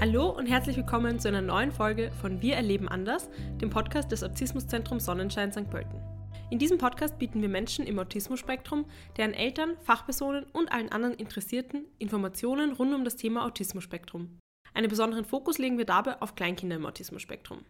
Hallo und herzlich willkommen zu einer neuen Folge von Wir erleben anders, dem Podcast des Autismuszentrums Sonnenschein St. Pölten. In diesem Podcast bieten wir Menschen im Autismusspektrum, deren Eltern, Fachpersonen und allen anderen Interessierten Informationen rund um das Thema Autismusspektrum. Einen besonderen Fokus legen wir dabei auf Kleinkinder im Autismusspektrum.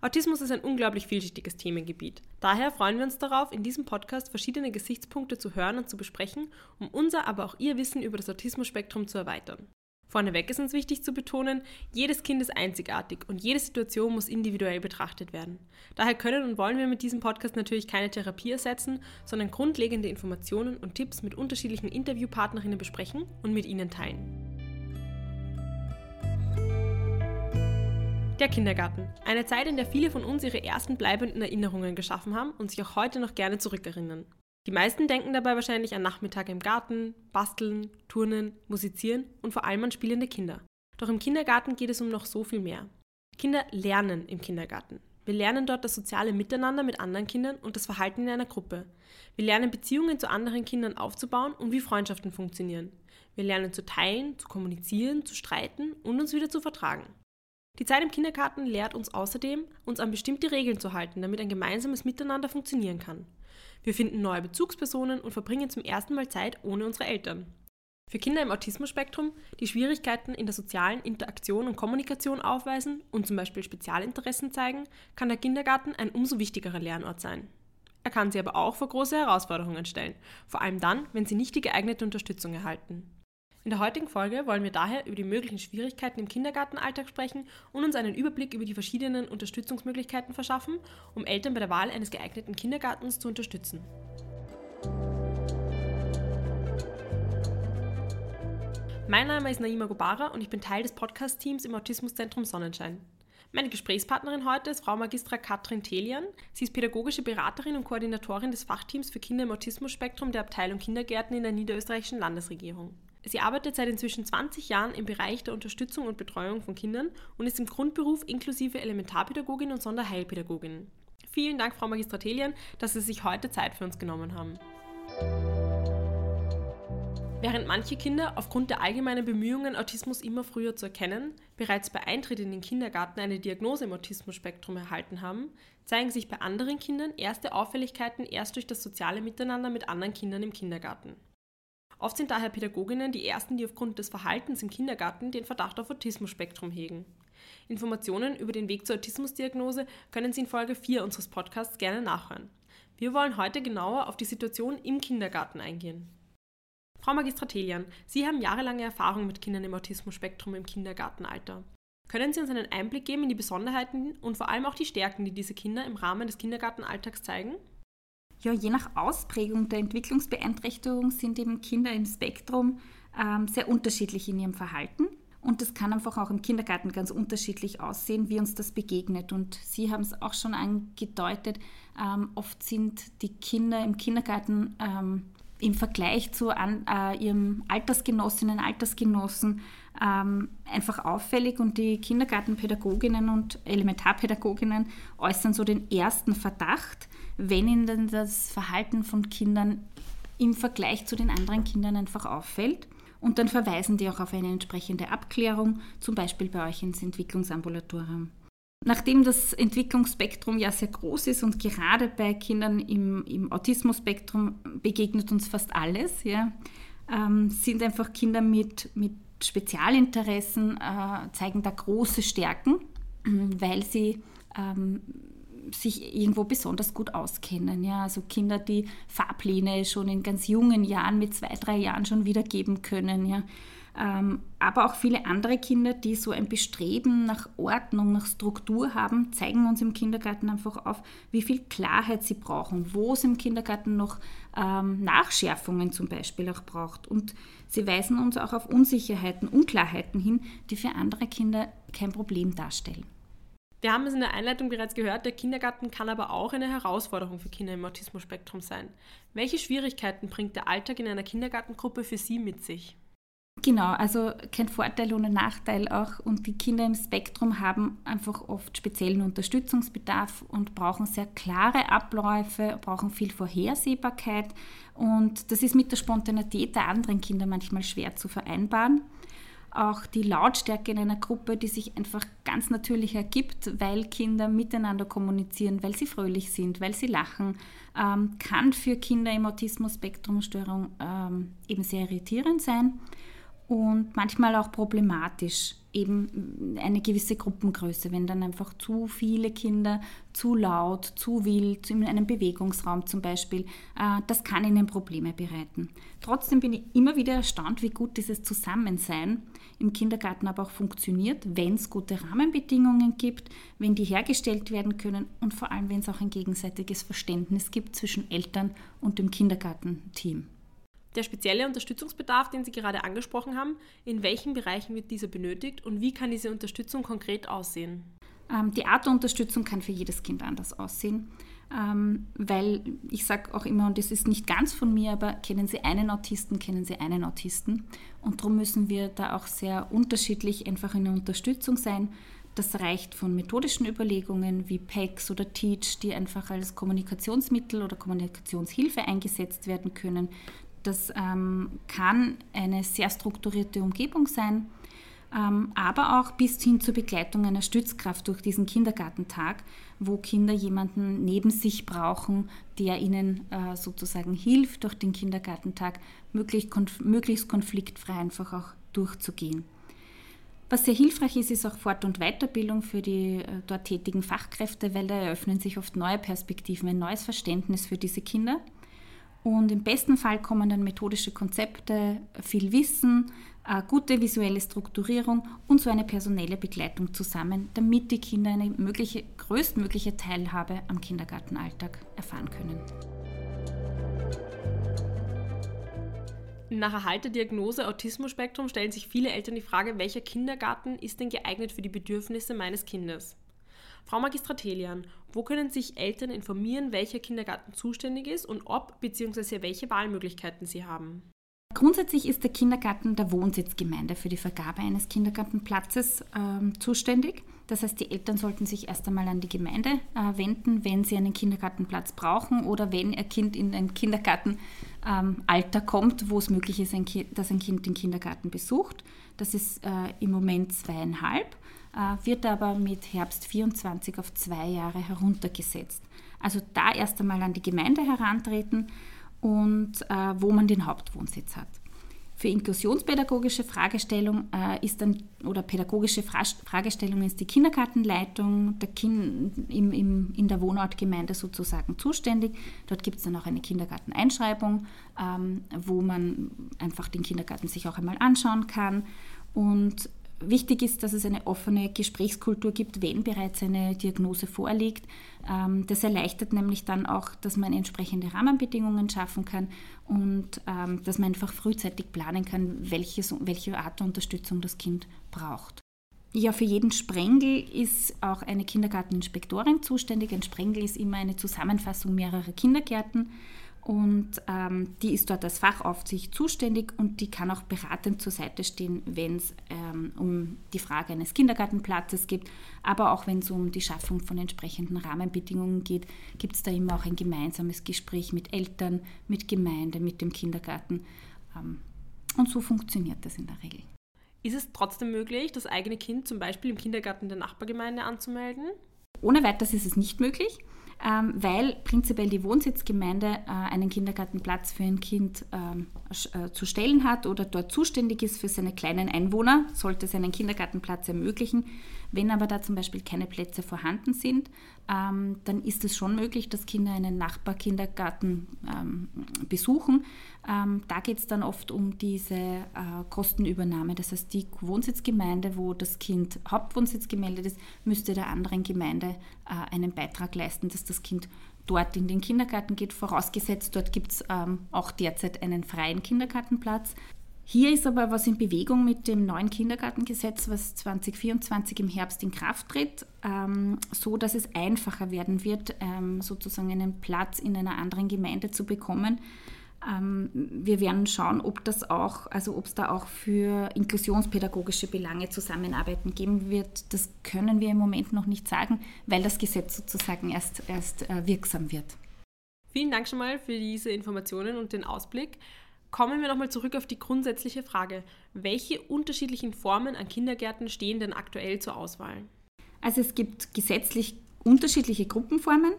Autismus ist ein unglaublich vielschichtiges Themengebiet. Daher freuen wir uns darauf, in diesem Podcast verschiedene Gesichtspunkte zu hören und zu besprechen, um unser, aber auch Ihr Wissen über das Autismusspektrum zu erweitern. Vorneweg ist uns wichtig zu betonen, jedes Kind ist einzigartig und jede Situation muss individuell betrachtet werden. Daher können und wollen wir mit diesem Podcast natürlich keine Therapie ersetzen, sondern grundlegende Informationen und Tipps mit unterschiedlichen Interviewpartnerinnen besprechen und mit ihnen teilen. Der Kindergarten. Eine Zeit, in der viele von uns ihre ersten bleibenden Erinnerungen geschaffen haben und sich auch heute noch gerne zurückerinnern. Die meisten denken dabei wahrscheinlich an Nachmittage im Garten, Basteln, Turnen, Musizieren und vor allem an spielende Kinder. Doch im Kindergarten geht es um noch so viel mehr. Kinder lernen im Kindergarten. Wir lernen dort das soziale Miteinander mit anderen Kindern und das Verhalten in einer Gruppe. Wir lernen Beziehungen zu anderen Kindern aufzubauen und wie Freundschaften funktionieren. Wir lernen zu teilen, zu kommunizieren, zu streiten und uns wieder zu vertragen. Die Zeit im Kindergarten lehrt uns außerdem, uns an bestimmte Regeln zu halten, damit ein gemeinsames Miteinander funktionieren kann. Wir finden neue Bezugspersonen und verbringen zum ersten Mal Zeit ohne unsere Eltern. Für Kinder im Autismus-Spektrum, die Schwierigkeiten in der sozialen Interaktion und Kommunikation aufweisen und zum Beispiel Spezialinteressen zeigen, kann der Kindergarten ein umso wichtigerer Lernort sein. Er kann sie aber auch vor große Herausforderungen stellen, vor allem dann, wenn sie nicht die geeignete Unterstützung erhalten. In der heutigen Folge wollen wir daher über die möglichen Schwierigkeiten im Kindergartenalltag sprechen und uns einen Überblick über die verschiedenen Unterstützungsmöglichkeiten verschaffen, um Eltern bei der Wahl eines geeigneten Kindergartens zu unterstützen. Mein Name ist Naima Gobara und ich bin Teil des Podcast-Teams im Autismuszentrum Sonnenschein. Meine Gesprächspartnerin heute ist Frau Magistra Katrin Telian. Sie ist pädagogische Beraterin und Koordinatorin des Fachteams für Kinder im Autismusspektrum der Abteilung Kindergärten in der niederösterreichischen Landesregierung. Sie arbeitet seit inzwischen 20 Jahren im Bereich der Unterstützung und Betreuung von Kindern und ist im Grundberuf inklusive Elementarpädagogin und Sonderheilpädagogin. Vielen Dank, Frau Magistratelien, dass Sie sich heute Zeit für uns genommen haben. Während manche Kinder aufgrund der allgemeinen Bemühungen, Autismus immer früher zu erkennen, bereits bei Eintritt in den Kindergarten eine Diagnose im Autismusspektrum erhalten haben, zeigen sich bei anderen Kindern erste Auffälligkeiten erst durch das soziale Miteinander mit anderen Kindern im Kindergarten. Oft sind daher Pädagoginnen die ersten, die aufgrund des Verhaltens im Kindergarten den Verdacht auf Autismus-Spektrum hegen. Informationen über den Weg zur Autismusdiagnose können Sie in Folge 4 unseres Podcasts gerne nachhören. Wir wollen heute genauer auf die Situation im Kindergarten eingehen. Frau Magistratelian, Sie haben jahrelange Erfahrung mit Kindern im Autismus-Spektrum im Kindergartenalter. Können Sie uns einen Einblick geben in die Besonderheiten und vor allem auch die Stärken, die diese Kinder im Rahmen des Kindergartenalltags zeigen? Ja, je nach Ausprägung der Entwicklungsbeeinträchtigung sind eben Kinder im Spektrum ähm, sehr unterschiedlich in ihrem Verhalten. Und das kann einfach auch im Kindergarten ganz unterschiedlich aussehen, wie uns das begegnet. Und Sie haben es auch schon angedeutet, ähm, oft sind die Kinder im Kindergarten ähm, im Vergleich zu an, äh, ihrem Altersgenossinnen, Altersgenossen ähm, einfach auffällig und die Kindergartenpädagoginnen und Elementarpädagoginnen äußern so den ersten Verdacht, wenn ihnen das Verhalten von Kindern im Vergleich zu den anderen Kindern einfach auffällt. Und dann verweisen die auch auf eine entsprechende Abklärung, zum Beispiel bei euch ins Entwicklungsambulatorium. Nachdem das Entwicklungsspektrum ja sehr groß ist und gerade bei Kindern im, im Autismusspektrum begegnet uns fast alles, ja, ähm, sind einfach Kinder mit, mit Spezialinteressen, äh, zeigen da große Stärken, weil sie ähm, sich irgendwo besonders gut auskennen. Ja? Also Kinder, die Fahrpläne schon in ganz jungen Jahren, mit zwei, drei Jahren schon wiedergeben können. Ja? Ähm, aber auch viele andere Kinder, die so ein Bestreben nach Ordnung, nach Struktur haben, zeigen uns im Kindergarten einfach auf, wie viel Klarheit sie brauchen, wo es im Kindergarten noch ähm, Nachschärfungen zum Beispiel auch braucht. Und sie weisen uns auch auf Unsicherheiten, Unklarheiten hin, die für andere Kinder kein Problem darstellen. Wir haben es in der Einleitung bereits gehört, der Kindergarten kann aber auch eine Herausforderung für Kinder im Autismus-Spektrum sein. Welche Schwierigkeiten bringt der Alltag in einer Kindergartengruppe für Sie mit sich? Genau, also kein Vorteil ohne Nachteil auch. Und die Kinder im Spektrum haben einfach oft speziellen Unterstützungsbedarf und brauchen sehr klare Abläufe, brauchen viel Vorhersehbarkeit. Und das ist mit der Spontanität der anderen Kinder manchmal schwer zu vereinbaren. Auch die Lautstärke in einer Gruppe, die sich einfach ganz natürlich ergibt, weil Kinder miteinander kommunizieren, weil sie fröhlich sind, weil sie lachen, ähm, kann für Kinder im Autismus-Spektrum-Störung ähm, eben sehr irritierend sein und manchmal auch problematisch, eben eine gewisse Gruppengröße, wenn dann einfach zu viele Kinder zu laut, zu wild, in einem Bewegungsraum zum Beispiel, äh, das kann ihnen Probleme bereiten. Trotzdem bin ich immer wieder erstaunt, wie gut dieses Zusammensein im Kindergarten aber auch funktioniert, wenn es gute Rahmenbedingungen gibt, wenn die hergestellt werden können und vor allem, wenn es auch ein gegenseitiges Verständnis gibt zwischen Eltern und dem Kindergartenteam. Der spezielle Unterstützungsbedarf, den Sie gerade angesprochen haben, in welchen Bereichen wird dieser benötigt und wie kann diese Unterstützung konkret aussehen? Ähm, die Art der Unterstützung kann für jedes Kind anders aussehen, ähm, weil ich sage auch immer, und das ist nicht ganz von mir, aber kennen Sie einen Autisten, kennen Sie einen Autisten. Und darum müssen wir da auch sehr unterschiedlich einfach in der Unterstützung sein. Das reicht von methodischen Überlegungen wie PECs oder TEACH, die einfach als Kommunikationsmittel oder Kommunikationshilfe eingesetzt werden können, das ähm, kann eine sehr strukturierte Umgebung sein, ähm, aber auch bis hin zur Begleitung einer Stützkraft durch diesen Kindergartentag, wo Kinder jemanden neben sich brauchen, der ihnen äh, sozusagen hilft, durch den Kindergartentag möglichst, konf möglichst konfliktfrei einfach auch durchzugehen. Was sehr hilfreich ist, ist auch Fort- und Weiterbildung für die äh, dort tätigen Fachkräfte, weil da eröffnen sich oft neue Perspektiven, ein neues Verständnis für diese Kinder. Und im besten Fall kommen dann methodische Konzepte, viel Wissen, gute visuelle Strukturierung und so eine personelle Begleitung zusammen, damit die Kinder eine mögliche, größtmögliche Teilhabe am Kindergartenalltag erfahren können. Nach Erhalt der Diagnose Autismus-Spektrum stellen sich viele Eltern die Frage, welcher Kindergarten ist denn geeignet für die Bedürfnisse meines Kindes? Frau Magistratelian, wo können sich Eltern informieren, welcher Kindergarten zuständig ist und ob bzw. welche Wahlmöglichkeiten sie haben? Grundsätzlich ist der Kindergarten der Wohnsitzgemeinde für die Vergabe eines Kindergartenplatzes äh, zuständig. Das heißt, die Eltern sollten sich erst einmal an die Gemeinde äh, wenden, wenn sie einen Kindergartenplatz brauchen oder wenn ihr Kind in ein Kindergartenalter ähm, kommt, wo es möglich ist, ein dass ein Kind den Kindergarten besucht. Das ist äh, im Moment zweieinhalb. Äh, wird aber mit Herbst 24 auf zwei Jahre heruntergesetzt. Also da erst einmal an die Gemeinde herantreten und äh, wo man den Hauptwohnsitz hat. Für inklusionspädagogische Fragestellung äh, ist dann oder pädagogische Fra Fragestellung ist die Kindergartenleitung der kind, im, im, in der Wohnortgemeinde sozusagen zuständig. Dort gibt es dann auch eine Kindergarteneinschreibung, ähm, wo man einfach den Kindergarten sich auch einmal anschauen kann. Und Wichtig ist, dass es eine offene Gesprächskultur gibt, wenn bereits eine Diagnose vorliegt. Ähm, das erleichtert nämlich dann auch, dass man entsprechende Rahmenbedingungen schaffen kann und ähm, dass man einfach frühzeitig planen kann, welches, welche Art der Unterstützung das Kind braucht. Ja, für jeden Sprengel ist auch eine Kindergarteninspektorin zuständig. Ein Sprengel ist immer eine Zusammenfassung mehrerer Kindergärten und ähm, die ist dort als Fachaufsicht zuständig und die kann auch beratend zur Seite stehen, wenn es ähm, um die Frage eines Kindergartenplatzes geht, aber auch wenn es um die Schaffung von entsprechenden Rahmenbedingungen geht, gibt es da immer auch ein gemeinsames Gespräch mit Eltern, mit Gemeinde, mit dem Kindergarten. Ähm, und so funktioniert das in der Regel. Ist es trotzdem möglich, das eigene Kind zum Beispiel im Kindergarten der Nachbargemeinde anzumelden? Ohne weiteres ist es nicht möglich. Ähm, weil prinzipiell die Wohnsitzgemeinde äh, einen Kindergartenplatz für ein Kind ähm, äh, zu stellen hat oder dort zuständig ist für seine kleinen Einwohner, sollte es einen Kindergartenplatz ermöglichen. Wenn aber da zum Beispiel keine Plätze vorhanden sind, ähm, dann ist es schon möglich, dass Kinder einen Nachbarkindergarten ähm, besuchen. Ähm, da geht es dann oft um diese äh, Kostenübernahme. Das heißt, die Wohnsitzgemeinde, wo das Kind Hauptwohnsitz gemeldet ist, müsste der anderen Gemeinde äh, einen Beitrag leisten, dass das Kind dort in den Kindergarten geht, vorausgesetzt, dort gibt es ähm, auch derzeit einen freien Kindergartenplatz. Hier ist aber was in Bewegung mit dem neuen Kindergartengesetz, was 2024 im Herbst in Kraft tritt, ähm, so dass es einfacher werden wird, ähm, sozusagen einen Platz in einer anderen Gemeinde zu bekommen. Ähm, wir werden schauen, ob das auch, also ob es da auch für inklusionspädagogische Belange Zusammenarbeiten geben wird. Das können wir im Moment noch nicht sagen, weil das Gesetz sozusagen erst, erst äh, wirksam wird. Vielen Dank schon mal für diese Informationen und den Ausblick. Kommen wir nochmal zurück auf die grundsätzliche Frage. Welche unterschiedlichen Formen an Kindergärten stehen denn aktuell zur Auswahl? Also es gibt gesetzlich unterschiedliche Gruppenformen.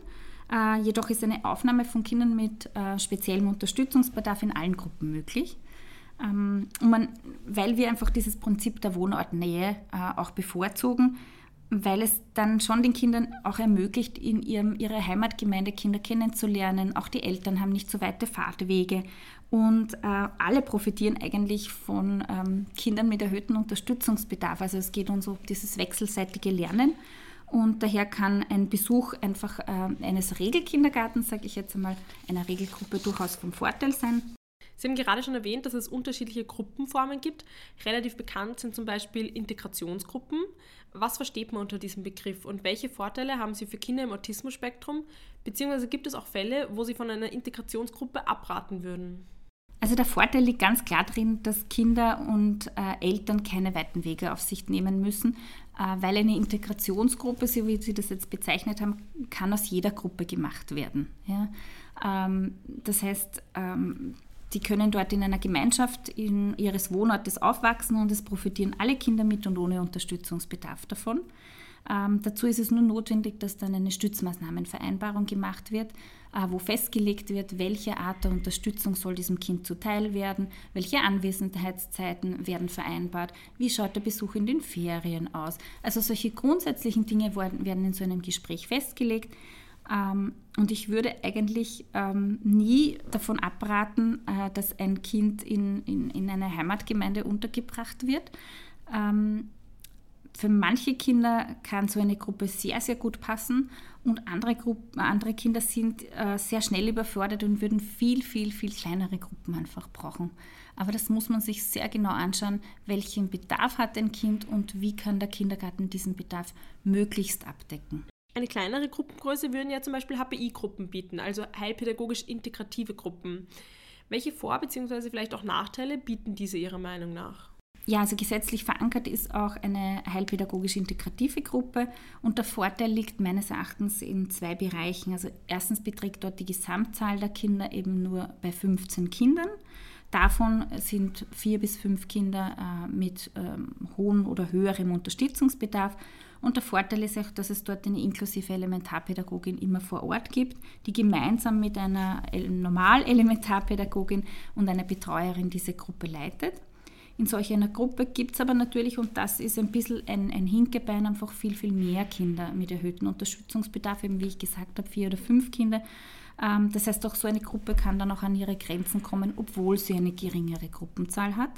Äh, jedoch ist eine Aufnahme von Kindern mit äh, speziellem Unterstützungsbedarf in allen Gruppen möglich. Ähm, man, weil wir einfach dieses Prinzip der Wohnortnähe äh, auch bevorzugen, weil es dann schon den Kindern auch ermöglicht, in ihrem, ihrer Heimatgemeinde Kinder kennenzulernen. Auch die Eltern haben nicht so weite Fahrtwege. Und äh, alle profitieren eigentlich von ähm, Kindern mit erhöhtem Unterstützungsbedarf. Also es geht uns um dieses wechselseitige Lernen. Und daher kann ein Besuch einfach äh, eines Regelkindergartens, sage ich jetzt einmal, einer Regelgruppe durchaus vom Vorteil sein. Sie haben gerade schon erwähnt, dass es unterschiedliche Gruppenformen gibt. Relativ bekannt sind zum Beispiel Integrationsgruppen. Was versteht man unter diesem Begriff und welche Vorteile haben Sie für Kinder im Autismus-Spektrum? Beziehungsweise gibt es auch Fälle, wo Sie von einer Integrationsgruppe abraten würden? Also der Vorteil liegt ganz klar drin, dass Kinder und äh, Eltern keine weiten Wege auf sich nehmen müssen, weil eine Integrationsgruppe, so wie Sie das jetzt bezeichnet haben, kann aus jeder Gruppe gemacht werden. Ja? Ähm, das heißt, ähm, die können dort in einer Gemeinschaft in ihres Wohnortes aufwachsen und es profitieren alle Kinder mit und ohne Unterstützungsbedarf davon. Ähm, dazu ist es nur notwendig, dass dann eine Stützmaßnahmenvereinbarung gemacht wird, äh, wo festgelegt wird, welche Art der Unterstützung soll diesem Kind zuteil werden, welche Anwesenheitszeiten werden vereinbart, wie schaut der Besuch in den Ferien aus. Also solche grundsätzlichen Dinge werden in so einem Gespräch festgelegt. Ähm, und ich würde eigentlich ähm, nie davon abraten, äh, dass ein Kind in, in, in einer Heimatgemeinde untergebracht wird. Für manche Kinder kann so eine Gruppe sehr, sehr gut passen und andere, Gruppen, andere Kinder sind äh, sehr schnell überfordert und würden viel, viel, viel kleinere Gruppen einfach brauchen. Aber das muss man sich sehr genau anschauen, welchen Bedarf hat ein Kind und wie kann der Kindergarten diesen Bedarf möglichst abdecken. Eine kleinere Gruppengröße würden ja zum Beispiel HPI-Gruppen bieten, also heilpädagogisch integrative Gruppen. Welche Vor- bzw. vielleicht auch Nachteile bieten diese Ihrer Meinung nach? Ja, also gesetzlich verankert ist auch eine heilpädagogisch integrative Gruppe und der Vorteil liegt meines Erachtens in zwei Bereichen. Also erstens beträgt dort die Gesamtzahl der Kinder eben nur bei 15 Kindern. Davon sind vier bis fünf Kinder äh, mit ähm, hohem oder höherem Unterstützungsbedarf. Und der Vorteil ist auch, dass es dort eine inklusive Elementarpädagogin immer vor Ort gibt, die gemeinsam mit einer Normal-Elementarpädagogin und einer Betreuerin diese Gruppe leitet. In solch einer Gruppe gibt es aber natürlich, und das ist ein bisschen ein, ein Hinkebein, einfach viel, viel mehr Kinder mit erhöhtem Unterstützungsbedarf, eben wie ich gesagt habe, vier oder fünf Kinder. Ähm, das heißt, auch so eine Gruppe kann dann auch an ihre Grenzen kommen, obwohl sie eine geringere Gruppenzahl hat.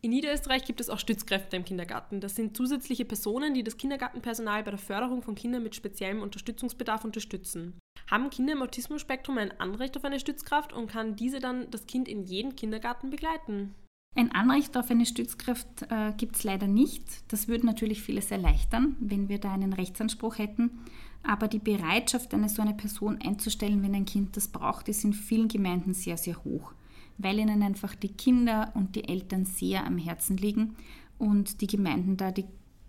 In Niederösterreich gibt es auch Stützkräfte im Kindergarten. Das sind zusätzliche Personen, die das Kindergartenpersonal bei der Förderung von Kindern mit speziellem Unterstützungsbedarf unterstützen. Haben Kinder im Autismusspektrum ein Anrecht auf eine Stützkraft und kann diese dann das Kind in jedem Kindergarten begleiten? Ein Anrecht auf eine Stützkraft äh, gibt es leider nicht. Das würde natürlich vieles erleichtern, wenn wir da einen Rechtsanspruch hätten. Aber die Bereitschaft, eine so eine Person einzustellen, wenn ein Kind das braucht, ist in vielen Gemeinden sehr, sehr hoch, weil ihnen einfach die Kinder und die Eltern sehr am Herzen liegen und die Gemeinden da die,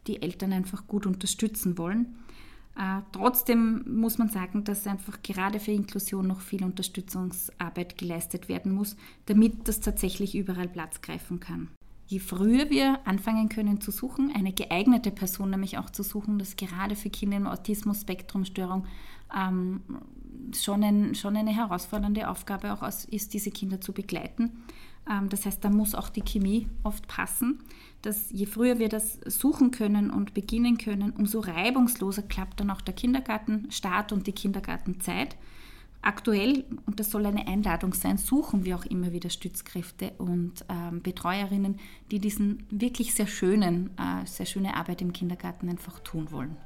die Eltern einfach gut unterstützen wollen. Äh, trotzdem muss man sagen, dass einfach gerade für Inklusion noch viel Unterstützungsarbeit geleistet werden muss, damit das tatsächlich überall Platz greifen kann. Je früher wir anfangen können zu suchen, eine geeignete Person nämlich auch zu suchen, das gerade für Kinder im Autismus-Spektrum-Störung ähm, schon, ein, schon eine herausfordernde Aufgabe auch ist, diese Kinder zu begleiten. Ähm, das heißt, da muss auch die Chemie oft passen dass je früher wir das suchen können und beginnen können, umso reibungsloser klappt dann auch der Kindergartenstart und die Kindergartenzeit. Aktuell, und das soll eine Einladung sein, suchen wir auch immer wieder Stützkräfte und ähm, Betreuerinnen, die diesen wirklich sehr schönen, äh, sehr schöne Arbeit im Kindergarten einfach tun wollen.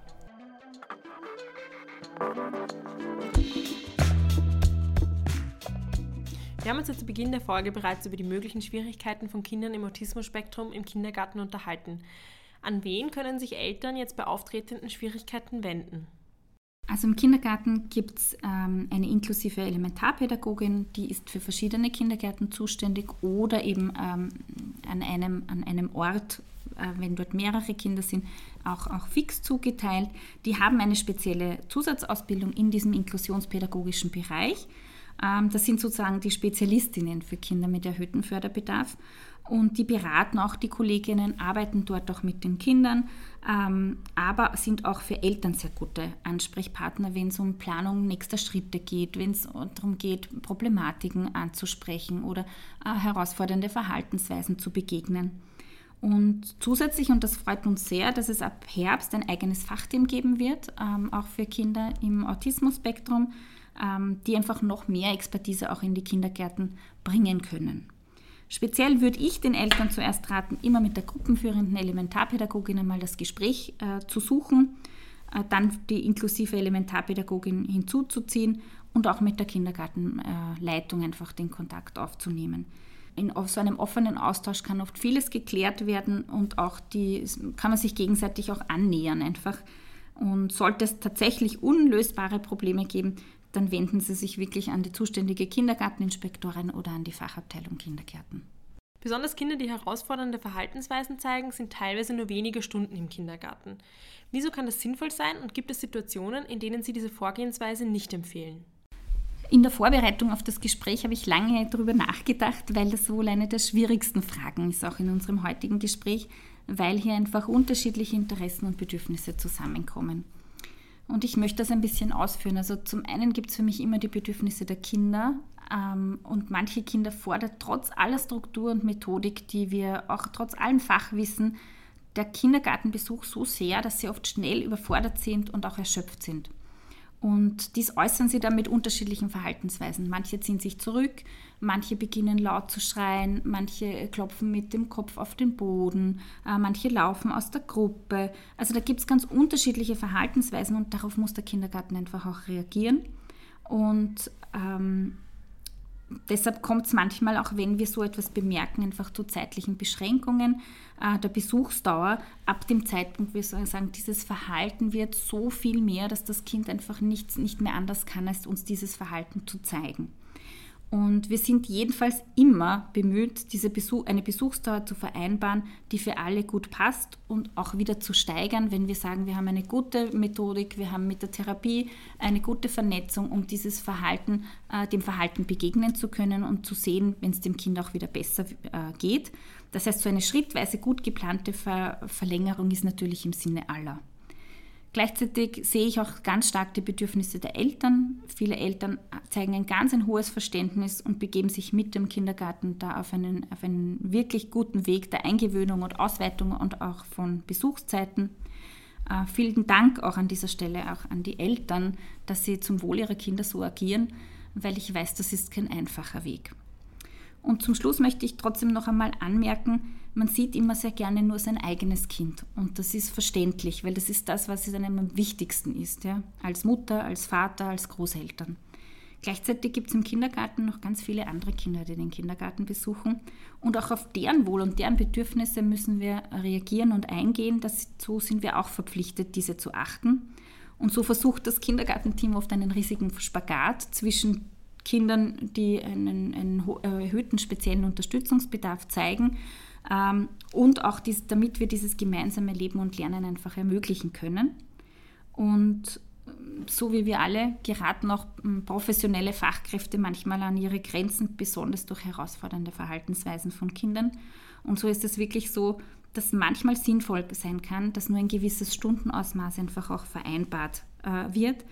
Wir haben uns ja zu Beginn der Folge bereits über die möglichen Schwierigkeiten von Kindern im Autismus-Spektrum im Kindergarten unterhalten. An wen können sich Eltern jetzt bei auftretenden Schwierigkeiten wenden? Also im Kindergarten gibt es ähm, eine inklusive Elementarpädagogin, die ist für verschiedene Kindergärten zuständig oder eben ähm, an, einem, an einem Ort, äh, wenn dort mehrere Kinder sind, auch, auch fix zugeteilt. Die haben eine spezielle Zusatzausbildung in diesem inklusionspädagogischen Bereich. Ähm, das sind sozusagen die Spezialistinnen für Kinder mit erhöhtem Förderbedarf. Und die beraten auch die Kolleginnen, arbeiten dort auch mit den Kindern, ähm, aber sind auch für Eltern sehr gute Ansprechpartner, wenn es um Planung nächster Schritte geht, wenn es darum geht, Problematiken anzusprechen oder äh, herausfordernde Verhaltensweisen zu begegnen. Und zusätzlich, und das freut uns sehr, dass es ab Herbst ein eigenes Fachteam geben wird, ähm, auch für Kinder im Autismus-Spektrum, die einfach noch mehr Expertise auch in die Kindergärten bringen können. Speziell würde ich den Eltern zuerst raten, immer mit der gruppenführenden Elementarpädagogin einmal das Gespräch äh, zu suchen, äh, dann die inklusive Elementarpädagogin hinzuzuziehen und auch mit der Kindergartenleitung äh, einfach den Kontakt aufzunehmen. In so einem offenen Austausch kann oft vieles geklärt werden und auch die kann man sich gegenseitig auch annähern einfach. Und sollte es tatsächlich unlösbare Probleme geben, dann wenden Sie sich wirklich an die zuständige Kindergarteninspektorin oder an die Fachabteilung Kindergärten. Besonders Kinder, die herausfordernde Verhaltensweisen zeigen, sind teilweise nur wenige Stunden im Kindergarten. Wieso kann das sinnvoll sein und gibt es Situationen, in denen Sie diese Vorgehensweise nicht empfehlen? In der Vorbereitung auf das Gespräch habe ich lange darüber nachgedacht, weil das wohl eine der schwierigsten Fragen ist, auch in unserem heutigen Gespräch, weil hier einfach unterschiedliche Interessen und Bedürfnisse zusammenkommen. Und ich möchte das ein bisschen ausführen. Also zum einen gibt es für mich immer die Bedürfnisse der Kinder. Ähm, und manche Kinder fordern trotz aller Struktur und Methodik, die wir auch trotz allem Fachwissen, der Kindergartenbesuch so sehr, dass sie oft schnell überfordert sind und auch erschöpft sind. Und dies äußern sie dann mit unterschiedlichen Verhaltensweisen. Manche ziehen sich zurück, manche beginnen laut zu schreien, manche klopfen mit dem Kopf auf den Boden, äh, manche laufen aus der Gruppe. Also da gibt es ganz unterschiedliche Verhaltensweisen und darauf muss der Kindergarten einfach auch reagieren. Und ähm, deshalb kommt es manchmal, auch wenn wir so etwas bemerken, einfach zu zeitlichen Beschränkungen äh, der Besuchsdauer. Ab dem Zeitpunkt, wir sagen, dieses Verhalten wird so viel mehr, dass das Kind einfach nicht, nicht mehr anders kann, als uns dieses Verhalten zu zeigen. Und wir sind jedenfalls immer bemüht, diese Besuch, eine Besuchsdauer zu vereinbaren, die für alle gut passt und auch wieder zu steigern, wenn wir sagen, wir haben eine gute Methodik, wir haben mit der Therapie eine gute Vernetzung, um dieses Verhalten, äh, dem Verhalten begegnen zu können und zu sehen, wenn es dem Kind auch wieder besser äh, geht. Das heißt, so eine schrittweise gut geplante Ver Verlängerung ist natürlich im Sinne aller. Gleichzeitig sehe ich auch ganz stark die Bedürfnisse der Eltern. Viele Eltern zeigen ein ganz ein hohes Verständnis und begeben sich mit dem Kindergarten da auf einen, auf einen wirklich guten Weg der Eingewöhnung und Ausweitung und auch von Besuchszeiten. Äh, vielen Dank auch an dieser Stelle auch an die Eltern, dass sie zum Wohl ihrer Kinder so agieren, weil ich weiß, das ist kein einfacher Weg. Und zum Schluss möchte ich trotzdem noch einmal anmerken, man sieht immer sehr gerne nur sein eigenes Kind. Und das ist verständlich, weil das ist das, was einem am wichtigsten ist. Ja? Als Mutter, als Vater, als Großeltern. Gleichzeitig gibt es im Kindergarten noch ganz viele andere Kinder, die den Kindergarten besuchen. Und auch auf deren Wohl und deren Bedürfnisse müssen wir reagieren und eingehen. so sind wir auch verpflichtet, diese zu achten. Und so versucht das Kindergartenteam oft einen riesigen Spagat zwischen Kindern, die einen, einen erhöhten speziellen Unterstützungsbedarf zeigen ähm, und auch dies, damit wir dieses gemeinsame Leben und Lernen einfach ermöglichen können. Und ähm, so wie wir alle geraten auch ähm, professionelle Fachkräfte manchmal an ihre Grenzen, besonders durch herausfordernde Verhaltensweisen von Kindern. Und so ist es wirklich so, dass manchmal sinnvoll sein kann, dass nur ein gewisses Stundenausmaß einfach auch vereinbart äh, wird.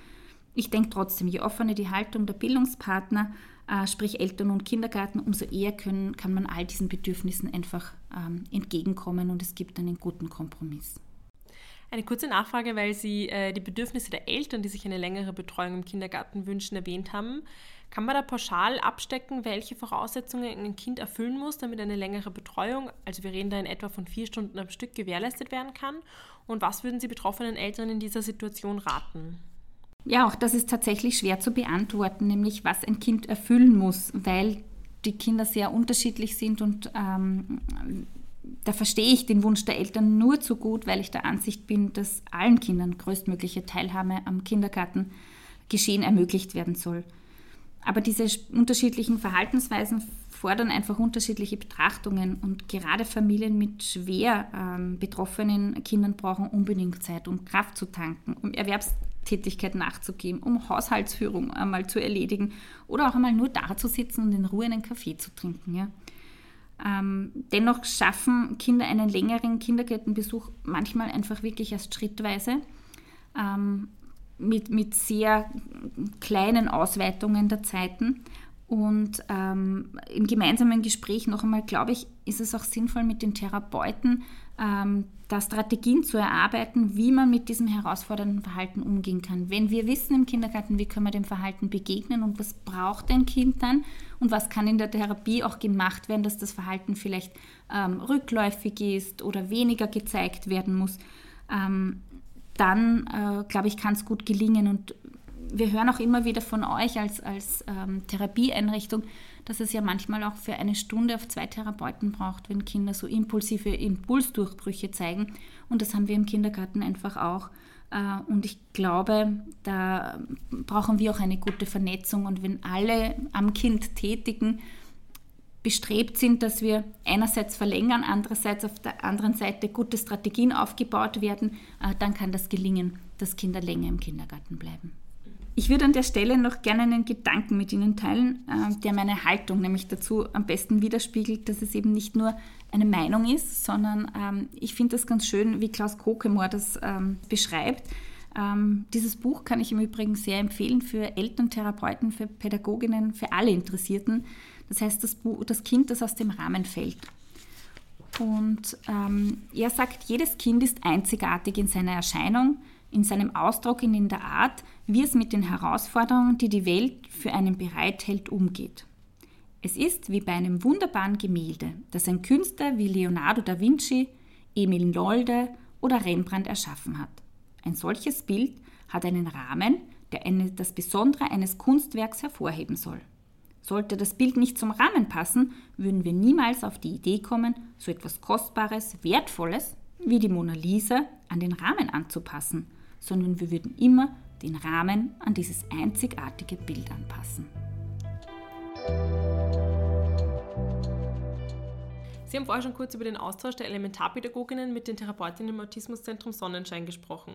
Ich denke trotzdem, je offener die Haltung der Bildungspartner, äh, sprich Eltern und Kindergarten, umso eher können, kann man all diesen Bedürfnissen einfach ähm, entgegenkommen und es gibt einen guten Kompromiss. Eine kurze Nachfrage, weil Sie äh, die Bedürfnisse der Eltern, die sich eine längere Betreuung im Kindergarten wünschen, erwähnt haben. Kann man da pauschal abstecken, welche Voraussetzungen ein Kind erfüllen muss, damit eine längere Betreuung, also wir reden da in etwa von vier Stunden am Stück, gewährleistet werden kann? Und was würden Sie betroffenen Eltern in dieser Situation raten? Ja, auch das ist tatsächlich schwer zu beantworten, nämlich was ein Kind erfüllen muss, weil die Kinder sehr unterschiedlich sind und ähm, da verstehe ich den Wunsch der Eltern nur zu gut, weil ich der Ansicht bin, dass allen Kindern größtmögliche Teilhabe am Kindergartengeschehen ermöglicht werden soll. Aber diese unterschiedlichen Verhaltensweisen fordern einfach unterschiedliche Betrachtungen und gerade Familien mit schwer ähm, betroffenen Kindern brauchen unbedingt Zeit, um Kraft zu tanken, um Erwerbstätigkeit nachzugeben, um Haushaltsführung einmal zu erledigen oder auch einmal nur da zu sitzen und in Ruhe einen Kaffee zu trinken. Ja. Ähm, dennoch schaffen Kinder einen längeren Kindergärtenbesuch manchmal einfach wirklich erst schrittweise. Ähm, mit, mit sehr kleinen Ausweitungen der Zeiten. Und ähm, im gemeinsamen Gespräch noch einmal, glaube ich, ist es auch sinnvoll, mit den Therapeuten ähm, da Strategien zu erarbeiten, wie man mit diesem herausfordernden Verhalten umgehen kann. Wenn wir wissen im Kindergarten, wie können wir dem Verhalten begegnen und was braucht ein Kind dann und was kann in der Therapie auch gemacht werden, dass das Verhalten vielleicht ähm, rückläufig ist oder weniger gezeigt werden muss, ähm, dann, äh, glaube ich, kann es gut gelingen. Und wir hören auch immer wieder von euch als, als ähm, Therapieeinrichtung, dass es ja manchmal auch für eine Stunde auf zwei Therapeuten braucht, wenn Kinder so impulsive Impulsdurchbrüche zeigen. Und das haben wir im Kindergarten einfach auch. Äh, und ich glaube, da brauchen wir auch eine gute Vernetzung. Und wenn alle am Kind tätigen, bestrebt sind, dass wir einerseits verlängern, andererseits auf der anderen Seite gute Strategien aufgebaut werden, äh, dann kann das gelingen, dass Kinder länger im Kindergarten bleiben. Ich würde an der Stelle noch gerne einen Gedanken mit Ihnen teilen, äh, der meine Haltung nämlich dazu am besten widerspiegelt, dass es eben nicht nur eine Meinung ist, sondern ähm, ich finde das ganz schön, wie Klaus Kokemor das ähm, beschreibt. Ähm, dieses Buch kann ich im Übrigen sehr empfehlen für Eltern, Therapeuten, für Pädagoginnen, für alle Interessierten. Das heißt, das, Buch, das Kind, das aus dem Rahmen fällt. Und er sagt, jedes Kind ist einzigartig in seiner Erscheinung, in seinem Ausdruck und in der Art, wie es mit den Herausforderungen, die die Welt für einen bereithält, umgeht. Es ist wie bei einem wunderbaren Gemälde, das ein Künstler wie Leonardo da Vinci, Emil Nolde oder Rembrandt erschaffen hat. Ein solches Bild hat einen Rahmen, der eine, das Besondere eines Kunstwerks hervorheben soll. Sollte das Bild nicht zum Rahmen passen, würden wir niemals auf die Idee kommen, so etwas Kostbares, Wertvolles wie die Mona Lisa an den Rahmen anzupassen, sondern wir würden immer den Rahmen an dieses einzigartige Bild anpassen. Sie haben vorher schon kurz über den Austausch der Elementarpädagoginnen mit den Therapeutinnen im Autismuszentrum Sonnenschein gesprochen.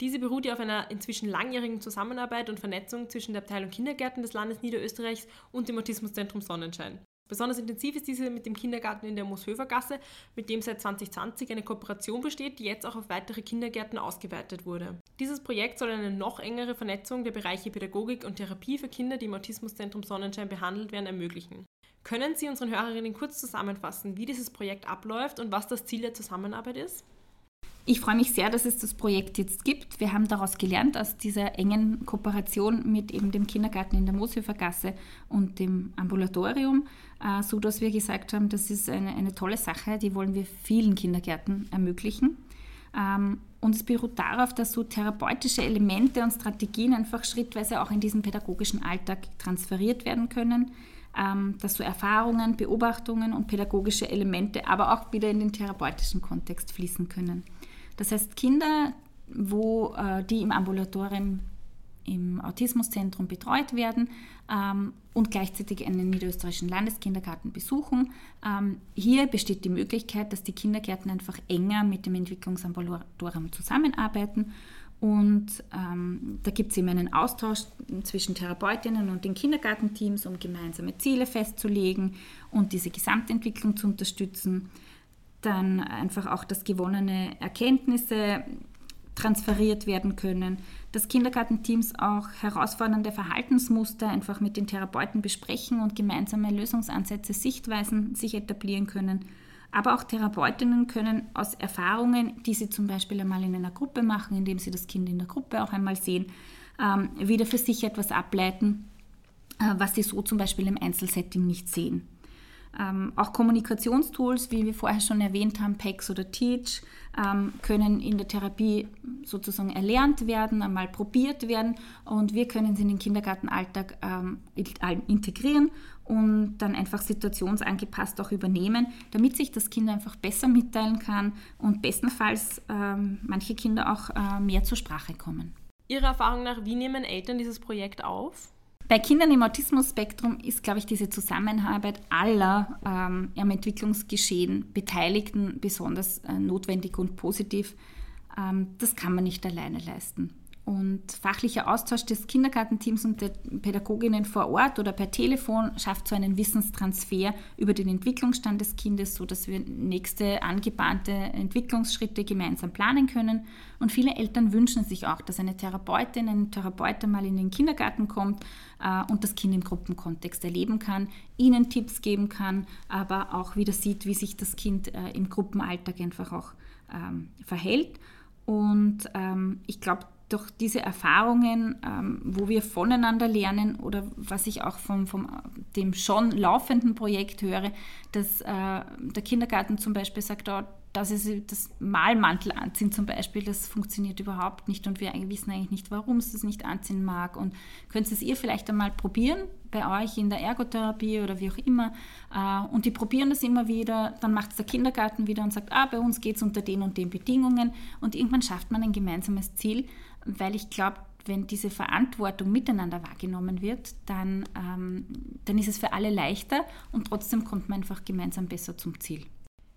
Diese beruht ja auf einer inzwischen langjährigen Zusammenarbeit und Vernetzung zwischen der Abteilung Kindergärten des Landes Niederösterreichs und dem Autismuszentrum Sonnenschein. Besonders intensiv ist diese mit dem Kindergarten in der Mooshöfergasse, mit dem seit 2020 eine Kooperation besteht, die jetzt auch auf weitere Kindergärten ausgeweitet wurde. Dieses Projekt soll eine noch engere Vernetzung der Bereiche Pädagogik und Therapie für Kinder, die im Autismuszentrum Sonnenschein behandelt werden, ermöglichen. Können Sie unseren Hörerinnen kurz zusammenfassen, wie dieses Projekt abläuft und was das Ziel der Zusammenarbeit ist? Ich freue mich sehr, dass es das Projekt jetzt gibt. Wir haben daraus gelernt, aus dieser engen Kooperation mit eben dem Kindergarten in der Mooshöfergasse und dem Ambulatorium, äh, so dass wir gesagt haben, das ist eine, eine tolle Sache, die wollen wir vielen Kindergärten ermöglichen. Ähm, und es beruht darauf, dass so therapeutische Elemente und Strategien einfach schrittweise auch in diesen pädagogischen Alltag transferiert werden können, ähm, dass so Erfahrungen, Beobachtungen und pädagogische Elemente aber auch wieder in den therapeutischen Kontext fließen können. Das heißt, Kinder, wo, äh, die im Ambulatorium im Autismuszentrum betreut werden ähm, und gleichzeitig einen niederösterreichischen Landeskindergarten besuchen. Ähm, hier besteht die Möglichkeit, dass die Kindergärten einfach enger mit dem Entwicklungsambulatorium zusammenarbeiten. Und ähm, da gibt es eben einen Austausch zwischen Therapeutinnen und den Kindergartenteams, um gemeinsame Ziele festzulegen und diese Gesamtentwicklung zu unterstützen dann einfach auch, dass gewonnene Erkenntnisse transferiert werden können, dass Kindergartenteams auch herausfordernde Verhaltensmuster einfach mit den Therapeuten besprechen und gemeinsame Lösungsansätze, Sichtweisen sich etablieren können. Aber auch Therapeutinnen können aus Erfahrungen, die sie zum Beispiel einmal in einer Gruppe machen, indem sie das Kind in der Gruppe auch einmal sehen, ähm, wieder für sich etwas ableiten, äh, was sie so zum Beispiel im Einzelsetting nicht sehen. Ähm, auch Kommunikationstools, wie wir vorher schon erwähnt haben, PEX oder Teach, ähm, können in der Therapie sozusagen erlernt werden, einmal probiert werden und wir können sie in den Kindergartenalltag ähm, integrieren und dann einfach situationsangepasst auch übernehmen, damit sich das Kind einfach besser mitteilen kann und bestenfalls ähm, manche Kinder auch äh, mehr zur Sprache kommen. Ihrer Erfahrung nach, wie nehmen Eltern dieses Projekt auf? Bei Kindern im Autismus-Spektrum ist, glaube ich, diese Zusammenarbeit aller ähm, am Entwicklungsgeschehen Beteiligten besonders äh, notwendig und positiv. Ähm, das kann man nicht alleine leisten. Und fachlicher Austausch des Kindergartenteams und der Pädagoginnen vor Ort oder per Telefon schafft so einen Wissenstransfer über den Entwicklungsstand des Kindes, sodass wir nächste angebahnte Entwicklungsschritte gemeinsam planen können. Und viele Eltern wünschen sich auch, dass eine Therapeutin, ein Therapeut einmal in den Kindergarten kommt äh, und das Kind im Gruppenkontext erleben kann, ihnen Tipps geben kann, aber auch wieder sieht, wie sich das Kind äh, im Gruppenalltag einfach auch ähm, verhält. Und ähm, ich glaube, durch diese Erfahrungen, ähm, wo wir voneinander lernen oder was ich auch von, dem schon laufenden Projekt höre, dass äh, der Kindergarten zum Beispiel sagt, oh, dass es das Malmantel anziehen zum Beispiel, das funktioniert überhaupt nicht und wir wissen eigentlich nicht, warum es das nicht anziehen mag. Und könnt es ihr vielleicht einmal probieren bei euch in der Ergotherapie oder wie auch immer. Äh, und die probieren das immer wieder, dann macht es der Kindergarten wieder und sagt, ah, bei uns geht es unter den und den Bedingungen. Und irgendwann schafft man ein gemeinsames Ziel weil ich glaube, wenn diese Verantwortung miteinander wahrgenommen wird, dann, ähm, dann ist es für alle leichter und trotzdem kommt man einfach gemeinsam besser zum Ziel.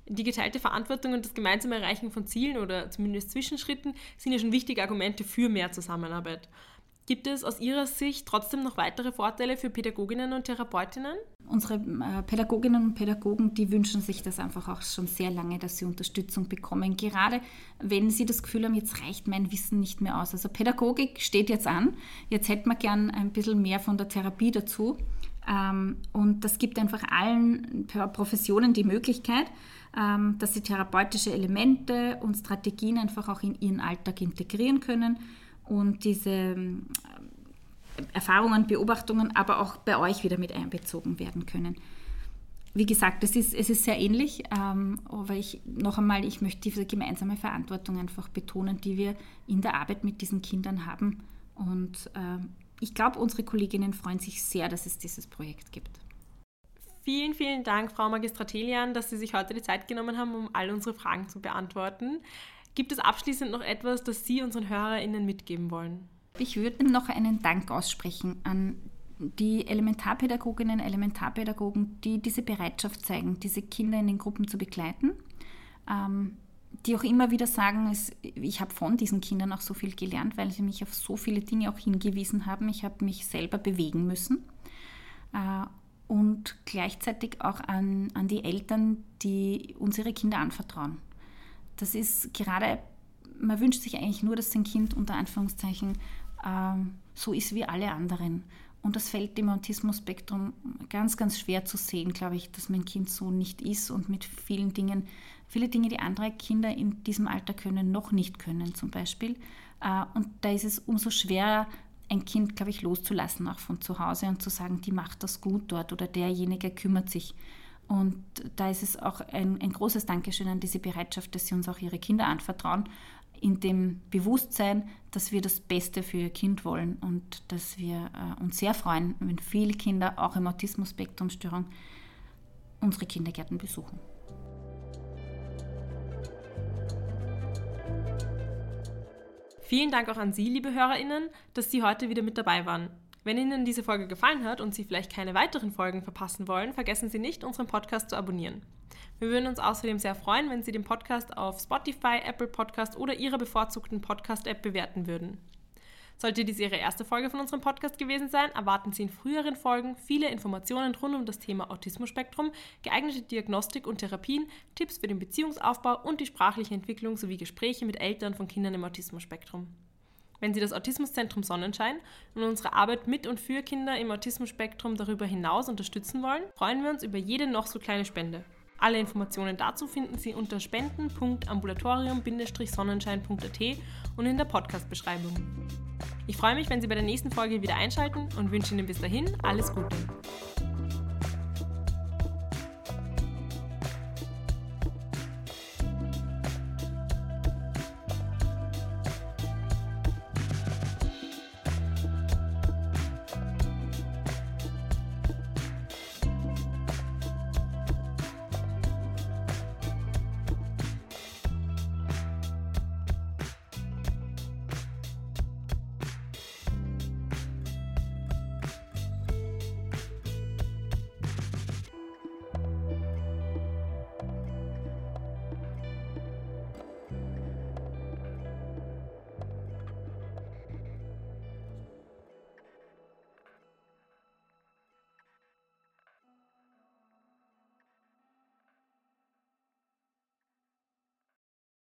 Die geteilte Verantwortung und das gemeinsame Erreichen von Zielen oder zumindest Zwischenschritten sind ja schon wichtige Argumente für mehr Zusammenarbeit. Gibt es aus Ihrer Sicht trotzdem noch weitere Vorteile für Pädagoginnen und Therapeutinnen? Unsere äh, Pädagoginnen und Pädagogen, die wünschen sich das einfach auch schon sehr lange, dass sie Unterstützung bekommen. Gerade wenn sie das Gefühl haben, jetzt reicht mein Wissen nicht mehr aus. Also Pädagogik steht jetzt an. Jetzt hätten wir gern ein bisschen mehr von der Therapie dazu. Ähm, und das gibt einfach allen Professionen die Möglichkeit, ähm, dass sie therapeutische Elemente und Strategien einfach auch in ihren Alltag integrieren können und diese ähm, Erfahrungen, Beobachtungen aber auch bei euch wieder mit einbezogen werden können. Wie gesagt, es ist, es ist sehr ähnlich, ähm, aber ich noch einmal, ich möchte diese gemeinsame Verantwortung einfach betonen, die wir in der Arbeit mit diesen Kindern haben. Und äh, ich glaube, unsere Kolleginnen freuen sich sehr, dass es dieses Projekt gibt. Vielen, vielen Dank, Frau Magistratelian, dass Sie sich heute die Zeit genommen haben, um all unsere Fragen zu beantworten. Gibt es abschließend noch etwas, das Sie unseren HörerInnen mitgeben wollen? Ich würde noch einen Dank aussprechen an die Elementarpädagoginnen, Elementarpädagogen, die diese Bereitschaft zeigen, diese Kinder in den Gruppen zu begleiten, ähm, die auch immer wieder sagen, es, ich habe von diesen Kindern auch so viel gelernt, weil sie mich auf so viele Dinge auch hingewiesen haben. Ich habe mich selber bewegen müssen. Äh, und gleichzeitig auch an, an die Eltern, die unsere Kinder anvertrauen. Das ist gerade, man wünscht sich eigentlich nur, dass sein Kind unter Anführungszeichen ähm, so ist wie alle anderen. Und das fällt dem Autismus-Spektrum ganz, ganz schwer zu sehen, glaube ich, dass mein Kind so nicht ist und mit vielen Dingen, viele Dinge, die andere Kinder in diesem Alter können, noch nicht können zum Beispiel. Äh, und da ist es umso schwerer, ein Kind, glaube ich, loszulassen, auch von zu Hause und zu sagen, die macht das gut dort oder derjenige kümmert sich. Und da ist es auch ein, ein großes Dankeschön an diese Bereitschaft, dass Sie uns auch Ihre Kinder anvertrauen, in dem Bewusstsein, dass wir das Beste für Ihr Kind wollen und dass wir äh, uns sehr freuen, wenn viele Kinder auch im Autismus-Spektrum-Störung unsere Kindergärten besuchen. Vielen Dank auch an Sie, liebe HörerInnen, dass Sie heute wieder mit dabei waren. Wenn Ihnen diese Folge gefallen hat und Sie vielleicht keine weiteren Folgen verpassen wollen, vergessen Sie nicht, unseren Podcast zu abonnieren. Wir würden uns außerdem sehr freuen, wenn Sie den Podcast auf Spotify, Apple Podcast oder Ihrer bevorzugten Podcast-App bewerten würden. Sollte dies Ihre erste Folge von unserem Podcast gewesen sein, erwarten Sie in früheren Folgen viele Informationen rund um das Thema Autismus-Spektrum, geeignete Diagnostik und Therapien, Tipps für den Beziehungsaufbau und die sprachliche Entwicklung sowie Gespräche mit Eltern von Kindern im Autismus-Spektrum. Wenn Sie das Autismuszentrum Sonnenschein und unsere Arbeit mit und für Kinder im Autismus-Spektrum darüber hinaus unterstützen wollen, freuen wir uns über jede noch so kleine Spende. Alle Informationen dazu finden Sie unter spenden.ambulatorium-sonnenschein.at und in der Podcast-Beschreibung. Ich freue mich, wenn Sie bei der nächsten Folge wieder einschalten und wünsche Ihnen bis dahin alles Gute.